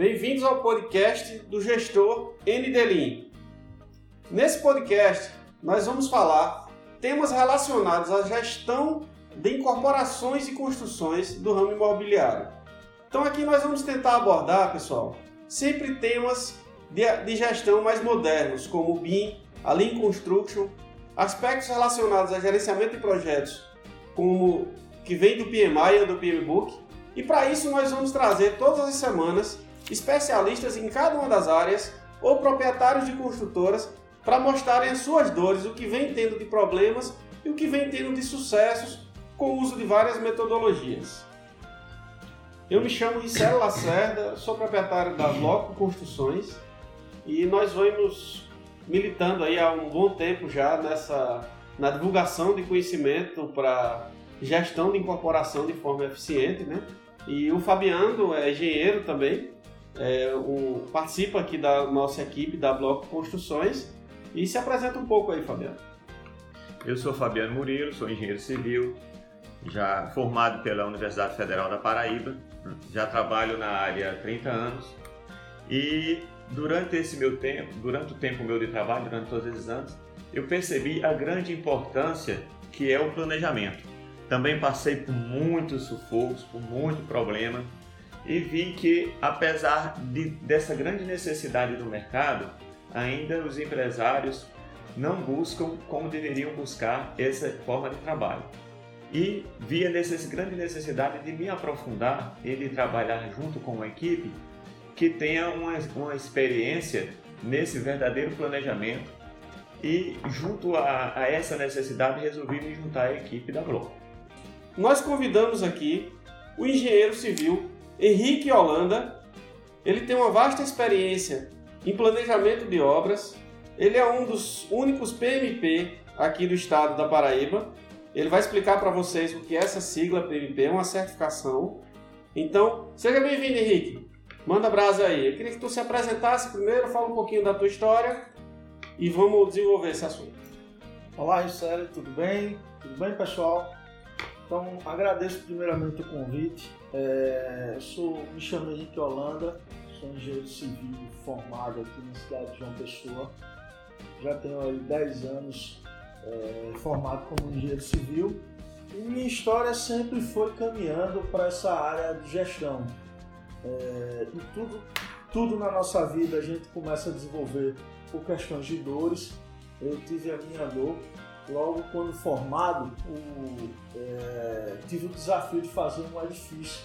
Bem-vindos ao podcast do gestor NDLIN. Nesse podcast, nós vamos falar temas relacionados à gestão de incorporações e construções do ramo imobiliário. Então aqui nós vamos tentar abordar, pessoal, sempre temas de, gestão mais modernos, como o BIM, a Lean Construction, aspectos relacionados a gerenciamento de projetos, como que vem do PMI e do PMBOK. E para isso nós vamos trazer todas as semanas especialistas em cada uma das áreas ou proprietários de construtoras para mostrarem as suas dores, o que vem tendo de problemas e o que vem tendo de sucessos com o uso de várias metodologias. Eu me chamo Ricelo Lacerda, sou proprietário da Bloco Construções e nós vamos militando aí há um bom tempo já nessa na divulgação de conhecimento para gestão de incorporação de forma eficiente, né? E o Fabiano é engenheiro também, é, um, participa aqui da nossa equipe da Bloco Construções e se apresenta um pouco aí, Fabiano. Eu sou Fabiano Murilo, sou engenheiro civil, já formado pela Universidade Federal da Paraíba, já trabalho na área há 30 anos e durante esse meu tempo, durante o tempo meu de trabalho, durante todos esses anos, eu percebi a grande importância que é o planejamento. Também passei por muitos sufocos, por muito problema e vi que apesar de, dessa grande necessidade do mercado, ainda os empresários não buscam como deveriam buscar essa forma de trabalho. E via necess, grande necessidade de me aprofundar e de trabalhar junto com uma equipe que tenha uma, uma experiência nesse verdadeiro planejamento e junto a, a, essa necessidade resolvi me juntar à equipe da Bloco. Nós convidamos aqui o engenheiro civil Henrique Holanda. Ele tem uma vasta experiência em planejamento de obras. Ele é um dos únicos PMP aqui do estado da Paraíba. Ele vai explicar para vocês o que é essa sigla PMP, é uma certificação. Então, seja bem-vindo, Henrique. Manda brasa aí. Eu queria que tu se apresentasse primeiro, fala um pouquinho da tua história e vamos desenvolver esse assunto. Olá, Gisele, tudo bem? Tudo bem, pessoal? Então, agradeço primeiramente o convite. É, sou, me chamo Henrique Holanda, sou engenheiro civil formado aqui na cidade de João Pessoa. Já tenho aí 10 anos é, formado como engenheiro civil. E minha história sempre foi caminhando para essa área de gestão. É, e tudo, tudo na nossa vida a gente começa a desenvolver por questões de dores. Eu tive a minha dor. Logo quando formado, o, é, tive o desafio de fazer um edifício.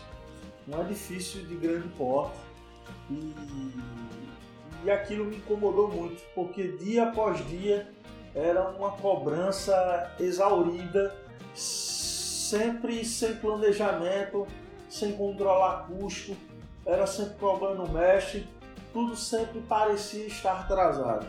Um edifício de grande porte. E, e aquilo me incomodou muito, porque dia após dia era uma cobrança exaurida, sempre sem planejamento, sem controlar custo, era sempre problema no mestre, tudo sempre parecia estar atrasado.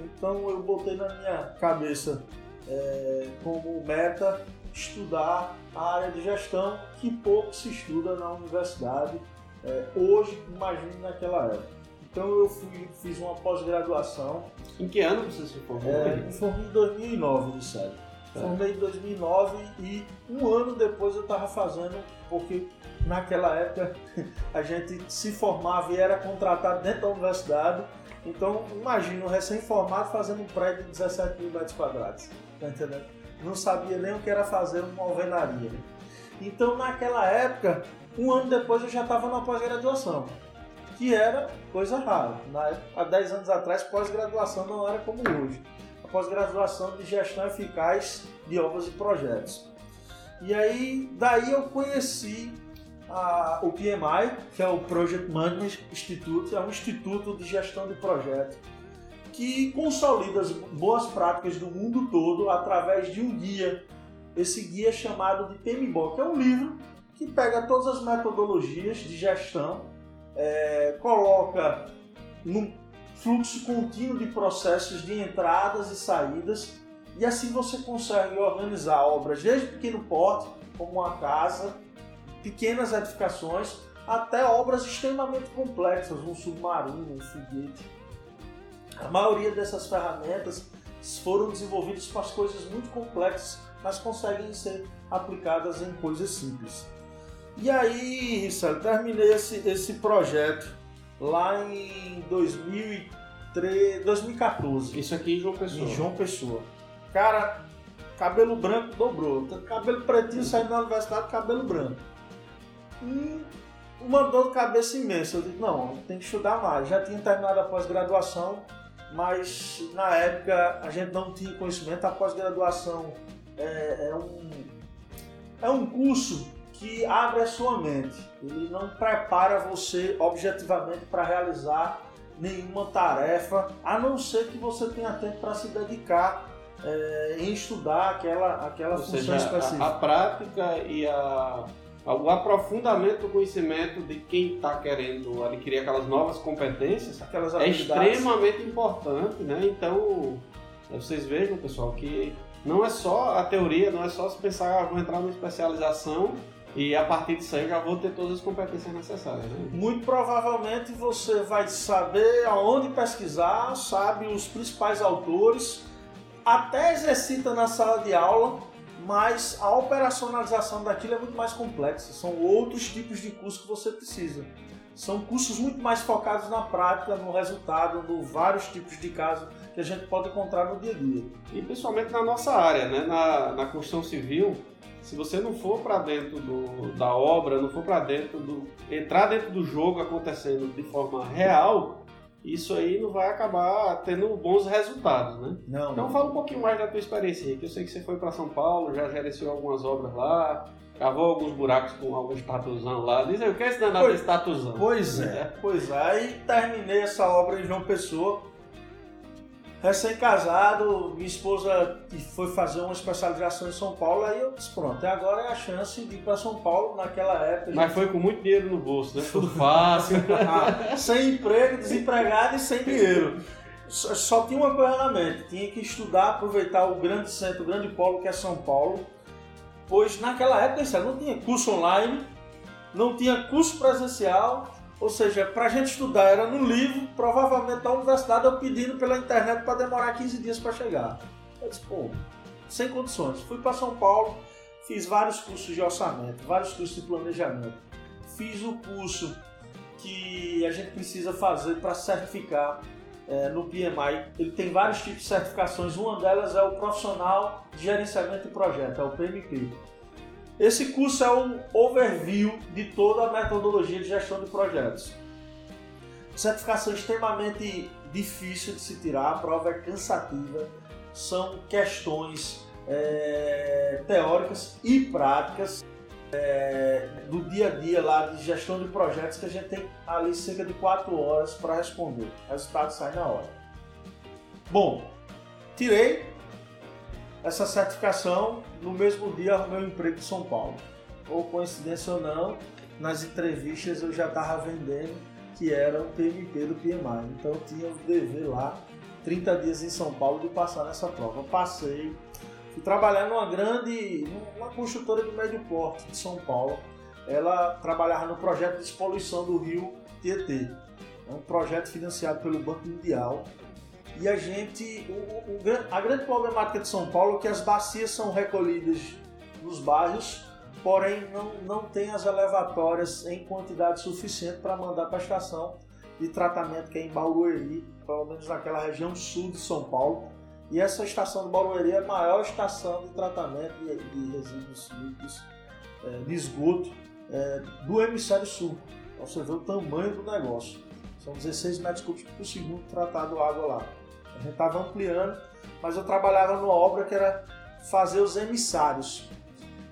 Então eu botei na minha cabeça é, como meta estudar a área de gestão que pouco se estuda na universidade é, hoje, imagine naquela época. Então eu fui, fiz uma pós-graduação. Em que ano você se formou? É, me formei em 2009, de sério. É. Formei em 2009 e um ano depois eu estava fazendo, porque naquela época a gente se formava e era contratado dentro da universidade. Então, imagina um recém-formado fazendo um prédio de 17 mil metros quadrados. Tá entendendo? Não sabia nem o que era fazer uma alvenaria. Então, naquela época, um ano depois eu já estava na pós-graduação, que era coisa rara. Na há 10 anos atrás, pós-graduação não era como hoje. A pós-graduação de gestão eficaz de obras e projetos. E aí, daí eu conheci a, o PMI, que é o Project Management Institute, é um instituto de gestão de projetos que consolida as boas práticas do mundo todo através de um guia. Esse guia é chamado de PMBOK, é um livro que pega todas as metodologias de gestão, é, coloca num fluxo contínuo de processos de entradas e saídas, e assim você consegue organizar obras desde pequeno porte, como uma casa, pequenas edificações, até obras extremamente complexas, um submarino, um foguete. A maioria dessas ferramentas foram desenvolvidas para as coisas muito complexas, mas conseguem ser aplicadas em coisas simples. E aí, Rissel, terminei esse, esse projeto lá em 2003, 2014. Isso aqui em João Pessoa. Em João Pessoa. Cara, cabelo branco dobrou. Cabelo pretinho saindo da universidade, cabelo branco. E uma dor de cabeça imensa. Eu disse, não, tem que estudar mais. Já tinha terminado a pós-graduação, mas na época a gente não tinha conhecimento. A pós-graduação é, é, um, é um curso que abre a sua mente. Ele não prepara você objetivamente para realizar nenhuma tarefa, a não ser que você tenha tempo para se dedicar é, em estudar aquela, aquela Ou função seja, específica. A, a prática e a, o aprofundamento do conhecimento de quem está querendo adquirir aquelas novas competências Aquelas é extremamente importante, né? Então, vocês vejam, pessoal, que não é só a teoria, não é só se pensar, ah, vou entrar numa especialização e a partir disso aí já vou ter todas as competências necessárias, né? Muito provavelmente você vai saber aonde pesquisar, sabe os principais autores, até exercita na sala de aula, mas a operacionalização daquilo é muito mais complexa. São outros tipos de curso que você precisa. São cursos muito mais focados na prática, no resultado, no vários tipos de casos que a gente pode encontrar no dia a dia. E principalmente na nossa área, né? na, na construção civil, se você não for para dentro do, da obra, não for para dentro do. entrar dentro do jogo acontecendo de forma real, isso aí não vai acabar tendo bons resultados, né? Não, Então fala um pouquinho mais da tua experiência que eu sei que você foi para São Paulo, já gerenciou algumas obras lá, cavou alguns buracos com alguns tatuzão lá. Diz aí, o que é esse danado Pois- desse tatuzão? Pois é, pois é. Aí terminei essa obra em João Pessoa. Recém-casado, minha esposa foi fazer uma especialização em São Paulo, aí eu disse, pronto, agora é a chance de ir para São Paulo naquela época. Mas foi com muito dinheiro no bolso, né? Tudo fácil. Ah, sem emprego, desempregado e sem dinheiro. Só, só tinha uma coisa na mente, tinha que estudar, aproveitar o grande centro, o grande polo que é São Paulo, pois naquela época não tinha curso online, não tinha curso presencial, ou seja, para a gente estudar era no livro, provavelmente da universidade eu pedindo pela internet para demorar 15 dias para chegar. Eu disse, pô, sem condições. Fui para São Paulo, fiz vários cursos de orçamento, vários cursos de planejamento, fiz o curso que a gente precisa fazer para certificar é, no PMI. Ele tem vários tipos de certificações, uma delas é o Profissional de Gerenciamento de Projeto, é o PMP. Esse curso é um overview de toda a metodologia de gestão de projetos. Certificação extremamente difícil de se tirar, a prova é cansativa, são questões é, teóricas e práticas é, do dia a dia lá de gestão de projetos que a gente tem ali cerca de 4 horas para responder. O resultado sai na hora. Bom, tirei essa certificação no mesmo dia arrumei um emprego em São Paulo. Ou coincidência ou não, nas entrevistas eu já estava vendendo que era o PMP do PMI. Então eu tinha o dever lá, 30 dias em São Paulo, de passar nessa prova. Eu passei, fui trabalhar numa grande, numa construtora de médio porte de São Paulo. Ela trabalhava no projeto de despoluição do rio Tietê. É um projeto financiado pelo Banco Mundial. E a gente, o- o a grande problemática de São Paulo é que as bacias são recolhidas nos bairros, porém não, não tem as elevatórias em quantidade suficiente para mandar para a estação de tratamento que é em Barueri, pelo menos naquela região sul de São Paulo. E essa estação de Barueri é a maior estação de tratamento de, de resíduos líquidos, eh, de esgoto eh, do hemisfério sul. Pra você ver o tamanho do negócio. São 16 metros cúbicos por segundo tratado água lá. A gente estava ampliando, mas eu trabalhava numa obra que era fazer os emissários.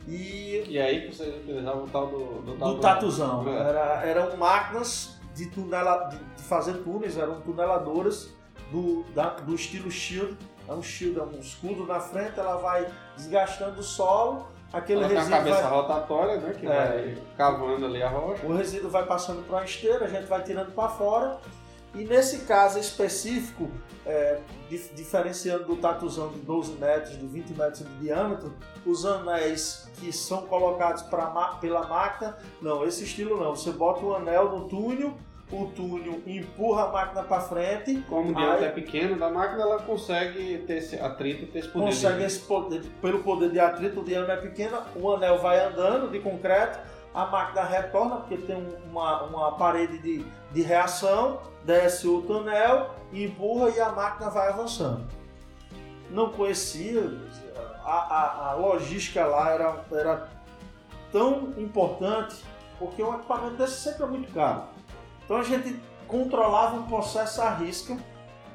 E E aí que vocês utilizavam o tal do, do, do tatuzão. É. Era, eram máquinas de, tunela, de, de fazer túneis, eram tuneladoras do, da- do estilo shield. É um shield, é um escudo na frente, ela vai desgastando o solo, aquele Ela tem a resíduo cabeça vai, rotatória, né? Que É. vai cavando ali a rocha. o resíduo vai passando para uma esteira, a gente vai tirando para fora. E nesse caso específico, é, dif- diferenciando do tatuzão de 12 metros, de 20 metros de diâmetro, os anéis que são colocados pra, pela máquina, não, esse estilo não. Você bota o anel no túnel, o túnel empurra a máquina para frente, Como o diâmetro é pequeno da máquina, ela consegue ter esse atrito e ter esse poder. consegue de- esse poder, pelo poder de atrito, o diâmetro é pequeno, o anel vai andando de concreto, a máquina retorna, porque tem uma, uma parede de, de reação, desce o tonel, empurra e a máquina vai avançando. Não conhecia, a, a, a logística lá era, era tão importante, porque um equipamento desse sempre é muito caro. Então a gente controlava um processo à risca,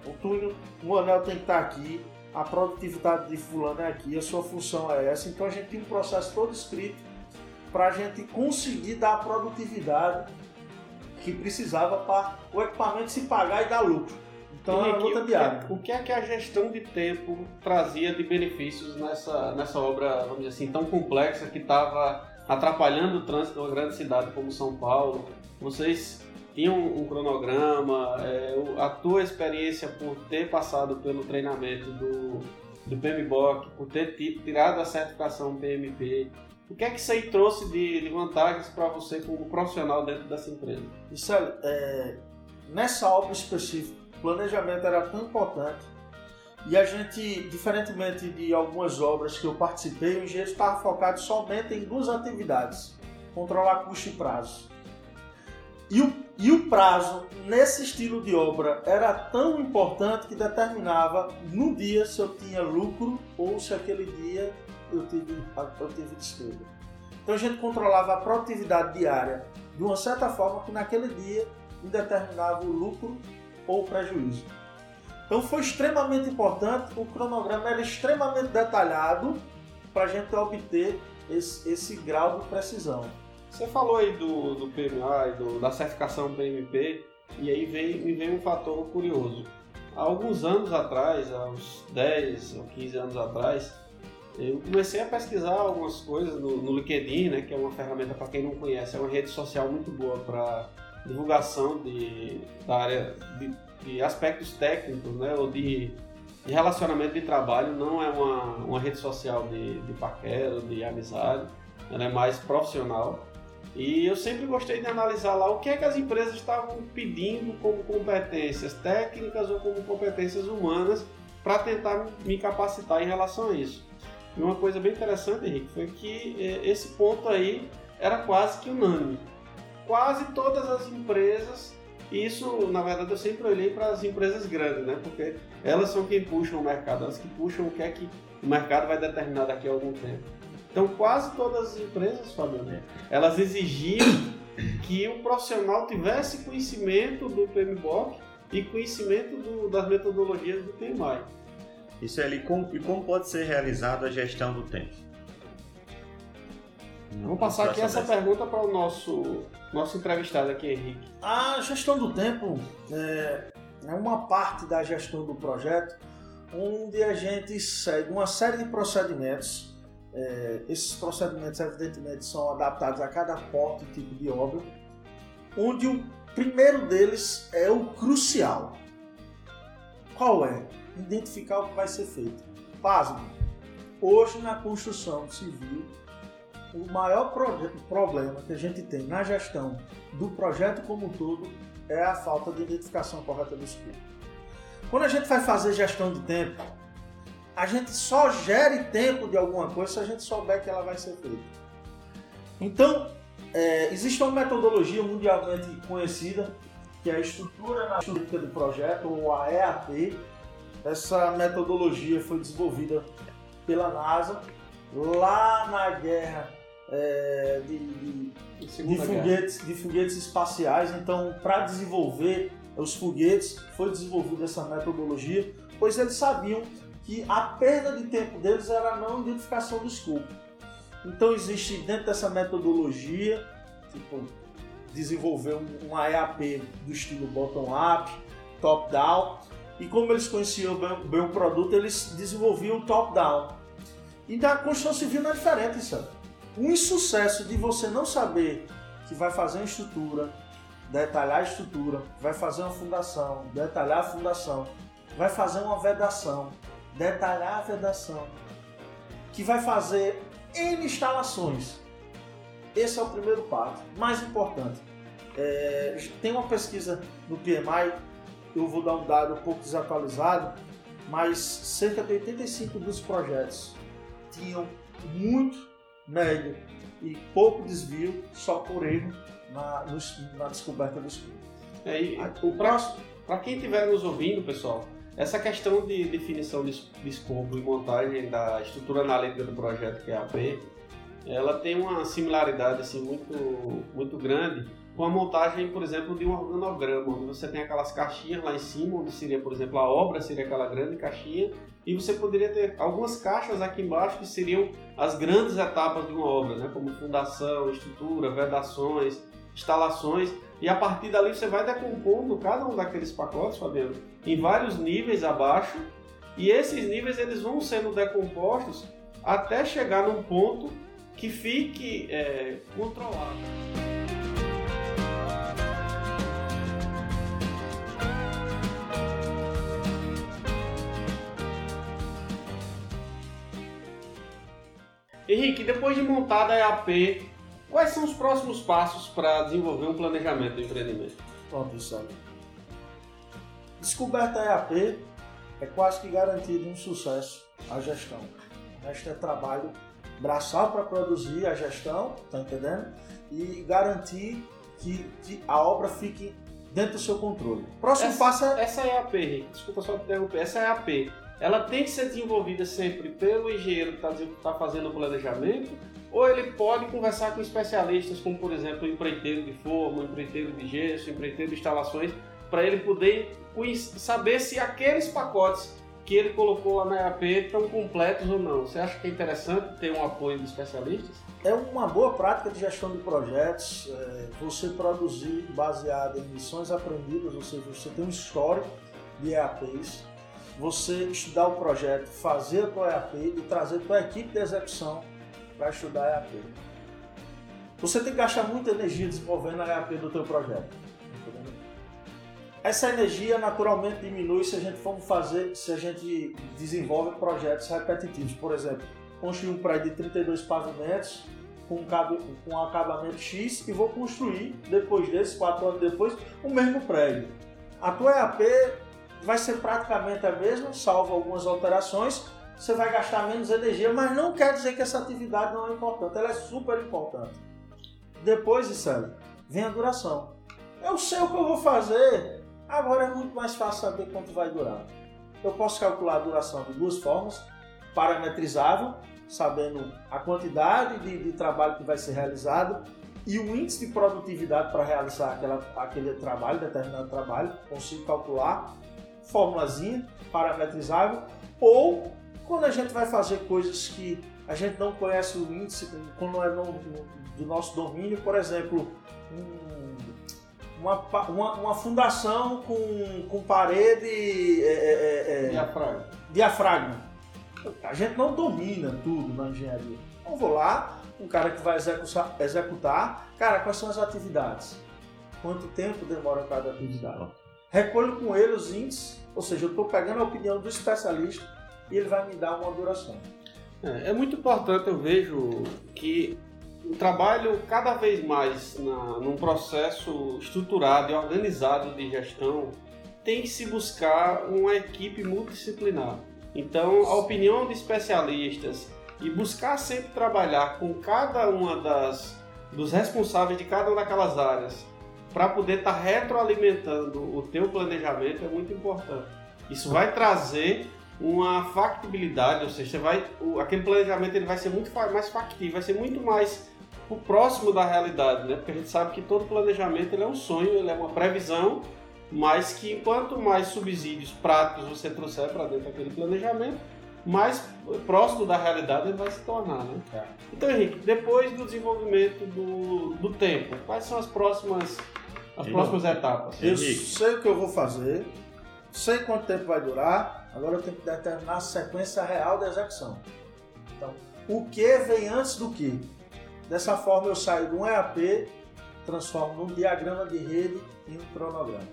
o túnel, o anel tem que estar aqui, a produtividade de fulano é aqui, a sua função é essa, então a gente tinha um processo todo escrito para a gente conseguir dar a produtividade que precisava para o equipamento se pagar e dar lucro. Então é uma luta diária. O que é que a gestão de tempo trazia de benefícios nessa, nessa obra, vamos dizer assim, tão complexa que estava atrapalhando o trânsito de uma grande cidade como São Paulo? Vocês tinham um cronograma, é, a tua experiência por ter passado pelo treinamento do, do PMBOK, por ter tirado a certificação PMP, o que é que isso aí trouxe de, de vantagens para você como profissional dentro dessa empresa? Isso é, nessa obra específica, o planejamento era tão importante e a gente, diferentemente de algumas obras que eu participei, o engenheiro estava focado somente em duas atividades: controlar custo e prazo. E o, e o prazo nesse estilo de obra era tão importante que determinava no dia se eu tinha lucro ou se aquele dia eu tive, eu tive despesa. Então a gente controlava a produtividade diária de uma certa forma que naquele dia determinava o lucro ou o prejuízo. Então foi extremamente importante, o cronograma era extremamente detalhado para a gente obter esse, esse grau de precisão. Você falou aí do, do PMA e do, da certificação PMP, e aí veio, me veio um fator curioso. Há alguns anos atrás, há uns 10 ou 15 anos atrás, eu comecei a pesquisar algumas coisas no, no LinkedIn, né, que é uma ferramenta para quem não conhece, é uma rede social muito boa para divulgação de, da área de, de, aspectos técnicos, né, ou de, de, relacionamento de trabalho. Não é uma, uma rede social de, de paquera, de amizade, ela é mais profissional. E eu sempre gostei de analisar lá o que é que as empresas estavam pedindo como competências técnicas ou como competências humanas para tentar me capacitar em relação a isso. E uma coisa bem interessante, Henrique, foi que é, esse ponto aí era quase que unânime. Quase todas as empresas, isso na verdade eu sempre olhei para as empresas grandes, né? Porque elas são quem puxam o mercado, elas que puxam o que é que o mercado vai determinar daqui a algum tempo. Então, quase todas as empresas, Fabiano, elas exigiam que o profissional tivesse conhecimento do PMBOK e conhecimento do, das metodologias do PMI. Isso é ali, como, e como pode ser realizada a gestão do tempo? Vamos passar aqui essa pergunta para o nosso, nosso entrevistado aqui, Henrique. A gestão do tempo é, é uma parte da gestão do projeto onde a gente segue uma série de procedimentos é, esses procedimentos, evidentemente, são adaptados a cada porte e tipo de obra, onde o primeiro deles é o crucial. Qual é? Identificar o que vai ser feito. Pasmo. Hoje, na construção civil, o maior problema que a gente tem na gestão do projeto como um todo é a falta de identificação correta do escopo. Quando a gente vai fazer gestão de tempo, a gente só gere tempo de alguma coisa se a gente souber que ela vai ser feita. Então, é, existe uma metodologia mundialmente conhecida, que é a estrutura analítica do projeto, ou a EAP. Essa metodologia foi desenvolvida pela NASA lá na guerra é, de, de, de, foguetes, de foguetes espaciais. Então, para desenvolver os foguetes, foi desenvolvida essa metodologia, pois eles sabiam que a perda de tempo deles era a não identificação do escopo. Então existe dentro dessa metodologia, tipo, desenvolver um, EAP do estilo bottom-up, top-down, e como eles conheciam bem, o produto, eles desenvolviam top-down. Então a construção civil não é diferente, isso. O insucesso de você não saber que vai fazer uma estrutura, detalhar a estrutura, vai fazer uma fundação, detalhar a fundação, vai fazer uma vedação, detalhar a vedação, que vai fazer N instalações. Esse é o primeiro passo, mais importante. É, tem uma pesquisa no PMI, eu vou dar um dado um pouco desatualizado, mas cerca de 85 dos projetos tinham muito médio e pouco desvio só por erro na, na descoberta do escopo. É, o próximo, para quem estiver nos ouvindo, pessoal, essa questão de definição de, de escopo e montagem da estrutura analítica do projeto QAP, é ela tem uma similaridade assim, muito, muito grande com a montagem, por exemplo, de um organograma, onde você tem aquelas caixinhas lá em cima, onde seria, por exemplo, a obra, seria aquela grande caixinha, e você poderia ter algumas caixas aqui embaixo que seriam as grandes etapas de uma obra, né? como fundação, estrutura, vedações, instalações, e a partir dali você vai decompondo cada um daqueles pacotes, Fabiano, em vários níveis abaixo, e esses níveis eles vão sendo decompostos até chegar num ponto que fique é, controlado. Henrique, depois de montada a EAP, quais são os próximos passos para desenvolver um planejamento do empreendimento? Pronto, Sandro. Descoberta a EAP é quase que garantido um sucesso a gestão. O resto é trabalho braçal para produzir a gestão, tá entendendo? E garantir que, que, a obra fique dentro do seu controle. Próximo essa, passo é. Essa é a AP, desculpa só te interromper, essa é a AP ela tem que ser desenvolvida sempre pelo engenheiro que está tá fazendo o planejamento, ou ele pode conversar com especialistas, como por exemplo o empreiteiro de forma, empreiteiro de gesso, empreiteiro de instalações, para ele poder saber se aqueles pacotes que ele colocou lá na EAP estão completos ou não. Você acha que é interessante ter um apoio de especialistas? É uma boa prática de gestão de projetos, é, você produzir baseado em lições aprendidas, ou seja, você tem um histórico de EAPs, você estudar o projeto, fazer a tua EAP e trazer a tua equipe de execução para estudar a EAP. Você tem que gastar muita energia desenvolvendo a EAP do teu projeto. Essa energia naturalmente diminui se a gente for fazer, se a gente desenvolve projetos repetitivos. Por exemplo, construir um prédio de 32 pavimentos com um, com acabamento X e vou construir, depois desses, quatro anos depois, o mesmo prédio. A tua EAP vai ser praticamente a mesma, salvo algumas alterações. Você vai gastar menos energia, mas não quer dizer que essa atividade não é importante. Ela é super importante. Depois, Isabel, vem a duração. Eu sei o que eu vou fazer, agora é muito mais fácil saber quanto vai durar. Eu posso calcular a duração de duas formas: parametrizável, sabendo a quantidade de, de trabalho que vai ser realizado e o índice de produtividade para realizar aquela, aquele trabalho, determinado trabalho, consigo calcular formulazinha parametrizável, ou quando a gente vai fazer coisas que a gente não conhece o índice, quando é no, do nosso domínio, por exemplo, um, uma, uma, uma, fundação com, com parede é, é, é, é diafragma. diafragma. A gente não domina tudo na engenharia. Então vou lá, um cara que vai executar, executar, cara, quais são as atividades? Quanto tempo demora cada atividade? Recolho com ele os índices, ou seja, eu estou pegando a opinião do especialista e ele vai me dar uma duração. É, é muito importante, eu vejo, que o trabalho cada vez mais na, num processo estruturado e organizado de gestão tem que se buscar uma equipe multidisciplinar. Então, a opinião de especialistas e buscar sempre trabalhar com cada uma das dos responsáveis de cada uma daquelas áreas para poder estar tá retroalimentando o teu planejamento é muito importante. Isso vai trazer uma factibilidade, ou seja, você vai, o, aquele planejamento ele vai ser muito mais factível, vai ser muito mais próximo da realidade, né? Porque a gente sabe que todo planejamento ele é um sonho, ele é uma previsão, mas que quanto mais subsídios práticos você trouxer para dentro daquele planejamento, mais próximo da realidade ele vai se tornar, né? É. Então, Henrique, depois do desenvolvimento do, do tempo, quais são as próximas as próximas etapas. Eu sei o que eu vou fazer, sei quanto tempo vai durar, agora eu tenho que determinar a sequência real da execução. Então, o que vem antes do que? Dessa forma eu saio de um EAP, transformo num diagrama de rede em um cronograma.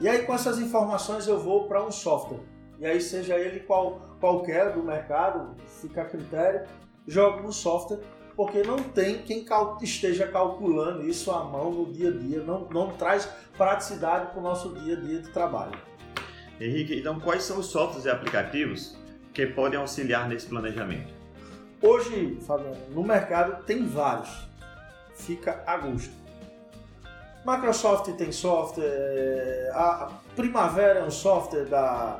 E aí com essas informações eu vou para um software. E aí seja ele qual, qualquer do mercado, fica a critério, jogo no software porque não tem quem cal esteja calculando isso à mão no dia a dia, não, não traz praticidade para o nosso dia a dia de trabalho. Henrique, então quais são os softwares e aplicativos que podem auxiliar nesse planejamento? Hoje, Fabiano, no mercado tem vários. Fica a gosto. Microsoft tem software, a Primavera é um software da.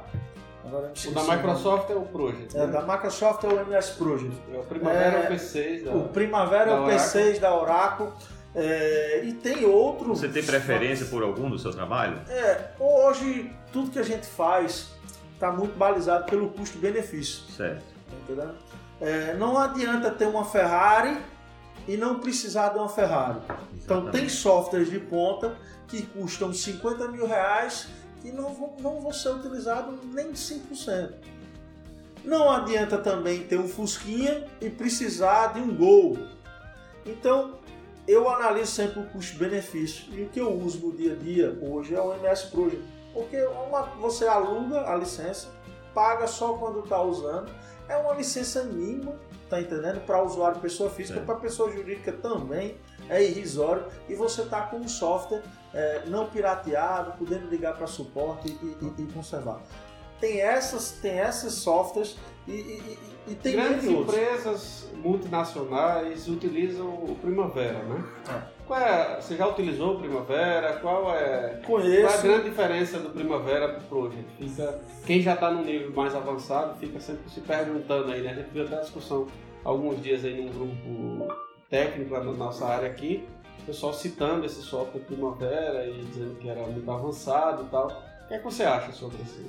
Agora não o da Microsoft é o Project. É, né? da Microsoft é o MS Project. É, o Primavera é, é o P6 da O Primavera é o P6 da Oracle. É, e tem outros. Você tem preferência por algum do seu trabalho? É, hoje tudo que a gente faz está muito balizado pelo custo-benefício. Certo. Entendeu? É, não adianta ter uma Ferrari e não precisar de uma Ferrari. Exatamente. Então tem softwares de ponta que custam 50 mil reais que não vão, não vão ser utilizados nem 5%. Não adianta também ter um Fusquinha e precisar de um Gol. Então eu analiso sempre o custo-benefício e o que eu uso no dia a dia hoje é o MS Project. Porque uma, você aluga a licença, paga só quando está usando, é uma licença mínima tá entendendo? Para usuário pessoa física, para pessoa jurídica também é irrisório e você tá com um software é, não pirateado, podendo ligar para suporte e, e, e, conservar. Tem essas, tem essas softwares e, e, e tem grandes empresas multinacionais utilizam o Primavera, né? É. Qual é, você já utilizou o Primavera? Qual é, Conheço. qual é a grande diferença do Primavera para o Project? Fica, quem já está num nível mais avançado fica sempre se perguntando aí, né? A gente viu até a discussão alguns dias aí num grupo técnico na nossa área aqui, o pessoal citando esse software Primavera e dizendo que era muito avançado e tal. O que, é que você acha sobre isso?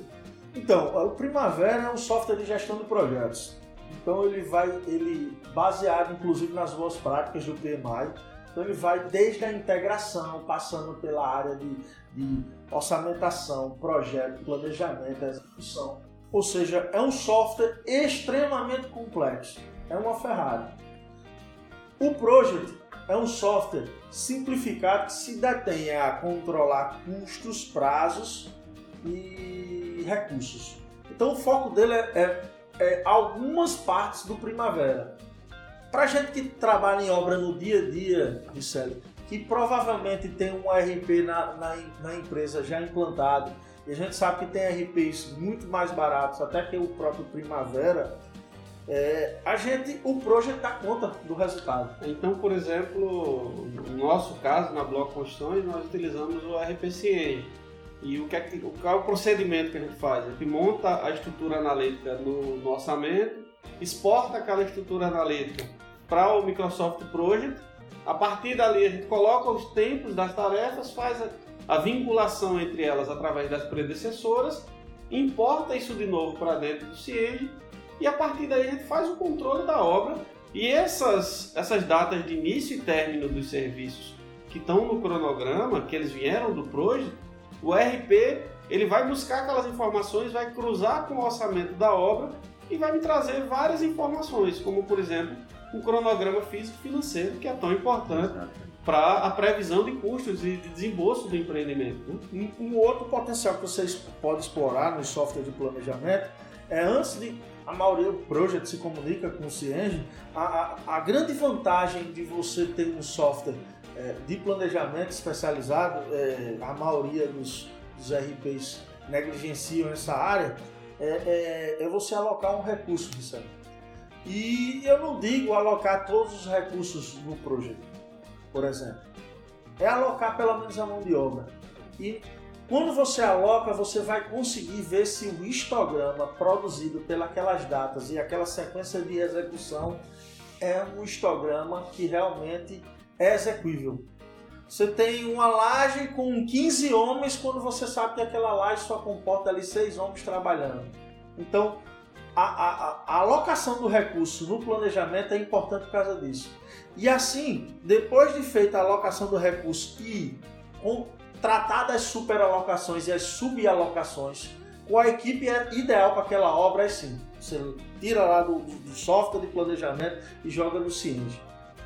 Então, o Primavera é um software de gestão de projetos. Então ele vai, ele baseado inclusive nas boas práticas do PMI. Então ele vai desde a integração, passando pela área de, de orçamentação, projeto, planejamento, execução. Ou seja, é um software extremamente complexo é uma Ferrari. O Project é um software simplificado que se detém a controlar custos, prazos e recursos. Então o foco dele é, é, é algumas partes do Primavera. Para gente que trabalha em obra no dia a dia, Vicélio, que provavelmente tem um RP na, na, na, empresa já implantado, e a gente sabe que tem RPs muito mais baratos até que o próprio Primavera, é, a gente, o Project dá conta do resultado. Então, por exemplo, no nosso caso, na Bloco Construções, nós utilizamos o RPCN. E o que é, qual é o procedimento que a gente faz? A gente monta a estrutura analítica no, no orçamento, exporta aquela estrutura analítica para o Microsoft Project. A partir dali, a gente coloca os tempos das tarefas, faz a, a vinculação entre elas através das predecessoras, importa isso de novo para dentro do Cienge e a partir daí a gente faz o controle da obra e essas, essas datas de início e término dos serviços que estão no cronograma, que eles vieram do Project, o RP ele vai buscar aquelas informações, vai cruzar com o orçamento da obra e vai me trazer várias informações, como por exemplo um cronograma físico-financeiro que é tão importante para a previsão de custos e de desembolso do empreendimento. Né? Um, um outro potencial que vocês podem explorar no software de planejamento é antes de a maioria do project se comunica com o CIENGE, a, a, a, grande vantagem de você ter um software é, de planejamento especializado, é, a maioria dos, dos RPs negligenciam essa área, é, é, é você alocar um recurso, Vicente. E eu não digo alocar todos os recursos no projeto, por exemplo. É alocar pelo menos a mão de obra. E quando você aloca, você vai conseguir ver se o histograma produzido pelas datas e aquela sequência de execução é um histograma que realmente é execuível. Você tem uma laje com 15 homens quando você sabe que aquela laje só comporta ali 6 homens trabalhando. Então, a, a, a, alocação do recurso no planejamento é importante por causa disso. E assim, depois de feita a alocação do recurso e tratar das superalocações e as subalocações com a equipe é ideal para aquela obra é sim. Você tira lá do, do software de planejamento e joga no Cienge.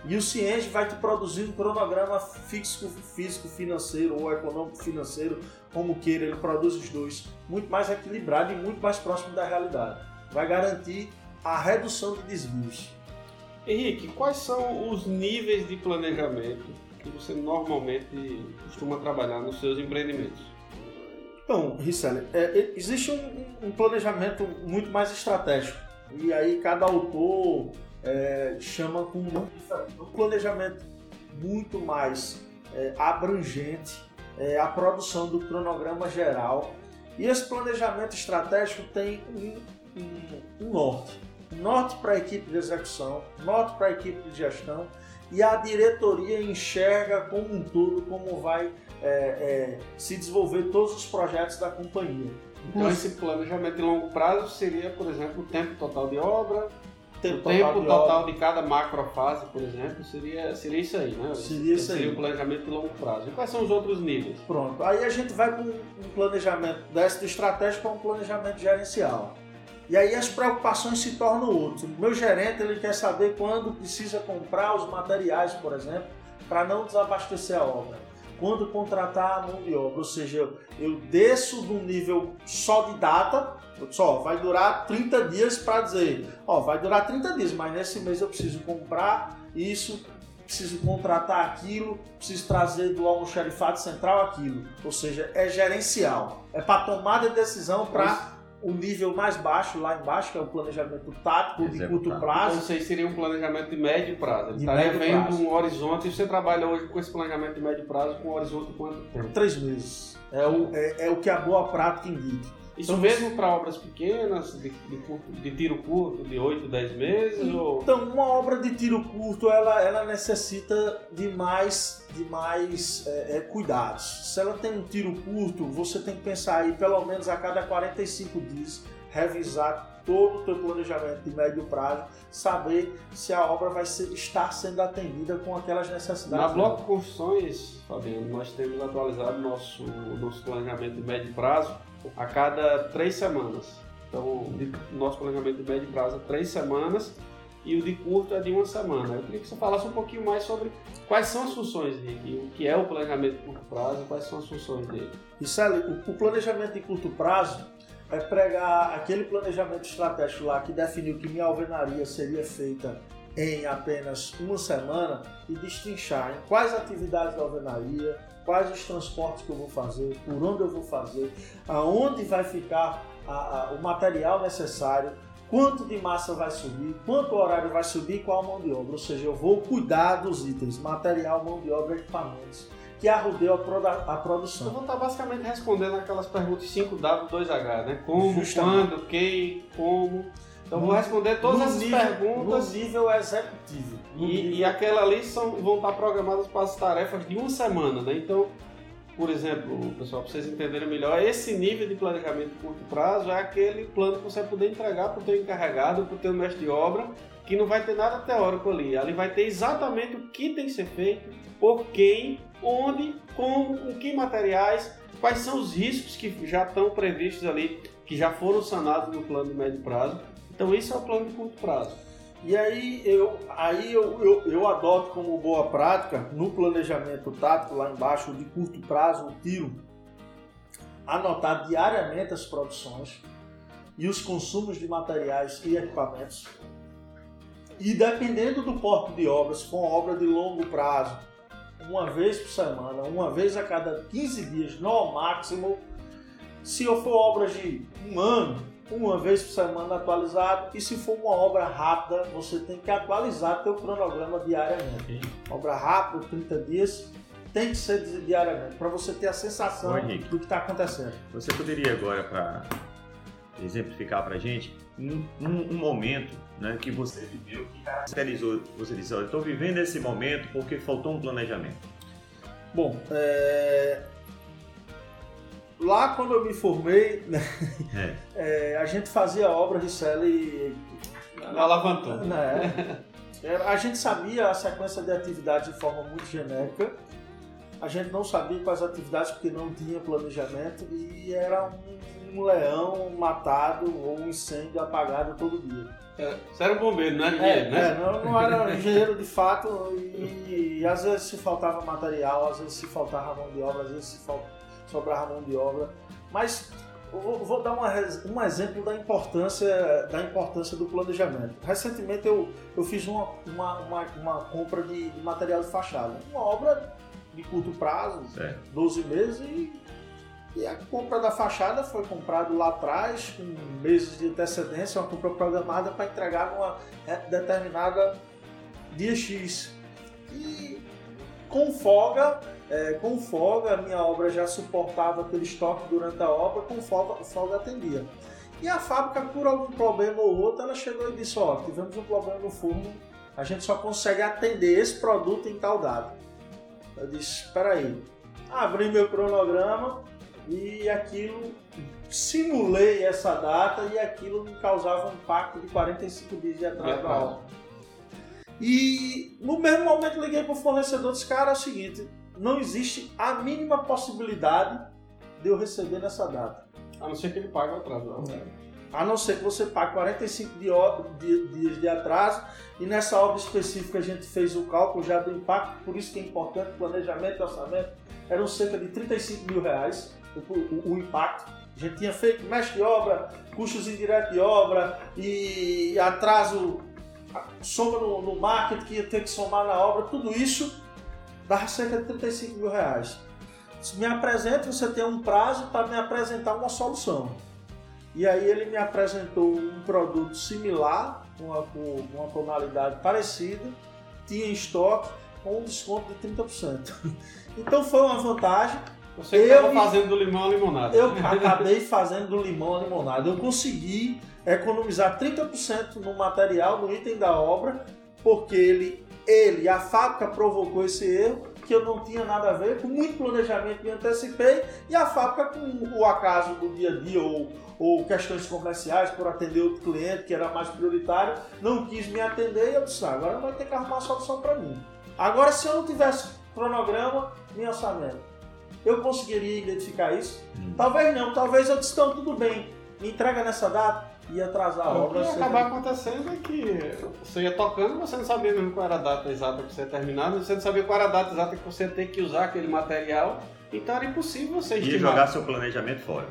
E o Cienge vai te produzir um cronograma físico, físico financeiro ou econômico financeiro, como queira, ele produz os dois, muito mais equilibrado e muito mais próximo da realidade. Vai garantir a redução de desvios. Henrique, quais são os níveis de planejamento que você normalmente costuma trabalhar nos seus empreendimentos? Então, Risselli, é, existe um, um, planejamento muito mais estratégico. E aí cada autor é, chama com um. Um planejamento muito mais é, abrangente, é, a produção do cronograma geral. E esse planejamento estratégico tem um, um, norte. Norte para a equipe de execução, norte para a equipe de gestão e a diretoria enxerga como um todo como vai é, é, se desenvolver todos os projetos da companhia. Então, esse planejamento de longo prazo seria, por exemplo, o tempo total de obra, Tempo o tempo total de total obra. de cada macrofase, por exemplo, seria, seria isso aí, né? Seria isso aí. Seria o planejamento de longo prazo. E quais são os outros níveis? Pronto. Aí a gente vai para um um planejamento desse do estratégico para um planejamento gerencial. E aí as preocupações se tornam outras. Meu gerente ele quer saber quando precisa comprar os materiais, por exemplo, para não desabastecer a obra. Quando contratar a mão de obra, ou seja, eu, eu desço de um nível só de data, só vai durar 30 dias para dizer, ó, vai durar 30 dias, mas nesse mês eu preciso comprar isso, preciso contratar aquilo, preciso trazer do almoxarifado central aquilo. Ou seja, é gerencial. É para tomada de decisão para o nível mais baixo, lá embaixo, que é o planejamento tático de curto Então, prazo. isso aí seria um planejamento de médio prazo. Ele De estaria médio vendo prazo. um horizonte e você trabalha hoje com esse planejamento de médio prazo com um horizonte de quanto tempo? Três meses. É o, é, é o que a boa prática indica. Isso Então, mesmo para obras pequenas, de, de, curto- de tiro curto, de 8, 10 meses? ou... Então, uma obra de tiro curto, ela, ela necessita de mais, de mais é, é, cuidados. Se ela tem um tiro curto, você tem que pensar aí, pelo menos a cada 45 dias, revisar todo o teu planejamento de médio prazo, saber se a obra vai ser, estar sendo atendida com aquelas necessidades. Na Bloco Construções, Fabiano, nós temos atualizado nosso nosso planejamento de médio prazo a cada três semanas. Então, de- nosso planejamento de médio prazo é três semanas e o de curto é de uma semana. Eu queria que você falasse um pouquinho mais sobre quais são as funções dele, o que é o planejamento de curto prazo, quais são as funções dele. Isso o, o planejamento de curto prazo é pregar aquele planejamento estratégico lá que definiu que minha alvenaria seria feita em apenas uma semana e destrinchar em quais atividades da alvenaria, quais os transportes que eu vou fazer, por onde eu vou fazer, aonde vai ficar a- a- o material necessário, quanto de massa vai subir, quanto horário vai subir e qual a mão de obra. Ou seja, eu vou cuidar dos itens, material, mão de obra, equipamentos, que arrudeu a, proda- a Eu produção. vou estar basicamente respondendo aquelas perguntas 5W, 2H, né? Como, Justamente. quando, quem, como. Então, vou responder todas No essas nível- perguntas. No nível executivo. No E, nível- e aquela ali são, vão estar programadas para as tarefas de uma semana, né? Então, por exemplo, pessoal, para vocês entenderem melhor, esse nível de planejamento de curto prazo é aquele plano que você vai poder entregar para o teu encarregado, para o teu mestre de obra, que não vai ter nada teórico ali. Ali vai ter exatamente o que tem que ser feito, por quem, onde, como, com que materiais, quais são os riscos que já estão previstos ali, que já foram sanados no plano de médio prazo. Então, isso é o plano de curto prazo. E aí eu, aí eu, eu, eu adoto como boa prática, no planejamento tático lá embaixo, de curto prazo, o tiro, anotar diariamente as produções e os consumos de materiais e equipamentos. E dependendo do porte de obras, uma obra de longo prazo, uma vez por semana, uma vez a cada 15 dias, no máximo. Se eu for obras de um ano, uma vez por semana atualizado. E se for uma obra rápida, você tem que atualizar teu cronograma diariamente. Obra rápida, 30 dias, tem que ser diariamente, para você ter a sensação Ô, Henrique. do que está acontecendo. Você poderia agora, para exemplificar para a gente, um, um- um momento né, que você viveu que caracterizou, você disse, olha, estou vivendo esse momento porque faltou um planejamento. Bom, é, lá quando eu me formei, né, É. é, a gente fazia obra Ricelli Alavantou. né? Era- A gente sabia a sequência de atividades de forma muito genérica. A gente não sabia quais atividades porque não tinha planejamento e era um, um leão matado ou um incêndio apagado todo dia. Você era um bombeiro, não era É, engenheiro, né? é, não, não era engenheiro de fato e, e às vezes se faltava material, às vezes se faltava mão de obra, às vezes se fal- sobrava mão de obra. Mas vou, vou dar uma um exemplo da importância, da importância do planejamento. Recentemente eu, eu fiz uma, uma, uma, uma compra de, de material de fachada. Uma obra de curto prazo, Certo. 12 meses, e E a compra da fachada foi comprada lá atrás, com meses de antecedência, uma compra programada para entregar numa determinada dia X. E com folga, é, com folga, a minha obra já suportava aquele estoque durante a obra, com folga, folga atendia. E a fábrica, por algum problema ou outro, ela chegou e disse, ó, tivemos um problema no forno, a gente só consegue atender esse produto em tal data. Eu disse, espera aí. Abri meu cronograma e aquilo, simulei essa data e aquilo me causava um impacto de 45 dias de atraso da obra. E no mesmo momento liguei para o fornecedor disse, cara, é o seguinte, não existe a mínima possibilidade de eu receber nessa data. A não ser que ele pague o atraso. Né? A não ser que você pague 45 dias de atraso. E nessa obra específica a gente fez o cálculo já do impacto, por isso que é importante planejamento e orçamento. Eram cerca de 35 mil reais o, o, o impacto. A gente tinha feito mestre de obra, custos indiretos de obra e atraso, soma no, no marketing que ia ter que somar na obra, tudo isso dava cerca de 35 mil reais. Se me apresenta, você tem um prazo para me apresentar uma solução. E aí ele me apresentou um produto similar, uma, com uma tonalidade parecida, tinha em estoque com um desconto de 30%. Então foi uma vantagem. Você estava fazendo do limão a limonada. Eu acabei fazendo do limão a limonada. Eu consegui economizar 30% no material, no item da obra, porque ele, ele, a fábrica provocou esse erro que eu não tinha nada a ver, com muito planejamento me antecipei, e a fábrica, com o acaso do dia a dia ou, ou questões comerciais, por atender outro cliente que era mais prioritário, não quis me atender e eu disse: ah, agora vai ter que arrumar uma solução para mim. Agora, se eu não tivesse cronograma nem orçamento, eu conseguiria identificar isso? Hum. Talvez não, talvez eu disse: então, tudo bem, me entrega nessa data ia atrasar a obra. O que ia acabar acontecendo é que você ia tocando, você não sabia mesmo qual era a data exata que você ia terminar, você não sabia qual era a data exata que você ia ter que usar aquele material. Então era impossível você estimar. Ia jogar seu planejamento fora.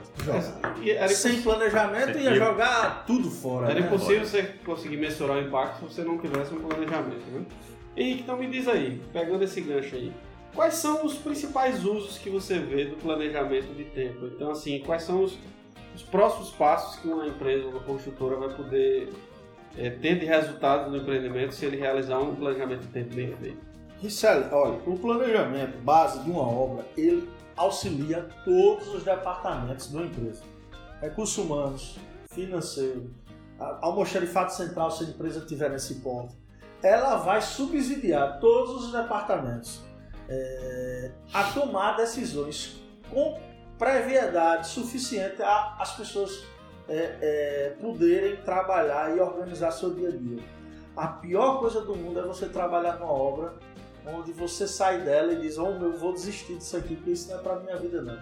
Era Sem planejamento ia jogar tudo fora. Era né? impossível você conseguir mensurar o impacto se você não tivesse um planejamento. Né? Henrique, então me diz aí, pegando esse gancho aí, quais são os principais usos que você vê do planejamento de tempo? Então, assim, quais são os, os próximos passos que uma empresa, uma construtora vai poder é, ter de resultado no empreendimento se ele realizar um planejamento de tempo bem feito? Richelle, olha, o planejamento base de uma obra, ele auxilia todos os departamentos da empresa. Recursos humanos, financeiro, almoxarifado central, se a empresa tiver nesse ponto. Ela vai subsidiar todos os departamentos é, a tomar decisões com previedade suficiente às pessoas é, é, poderem trabalhar e organizar seu dia a dia. A pior coisa do mundo é você trabalhar numa obra onde você sai dela e diz: Oh, eu vou desistir disso aqui, porque isso não é para minha vida, não.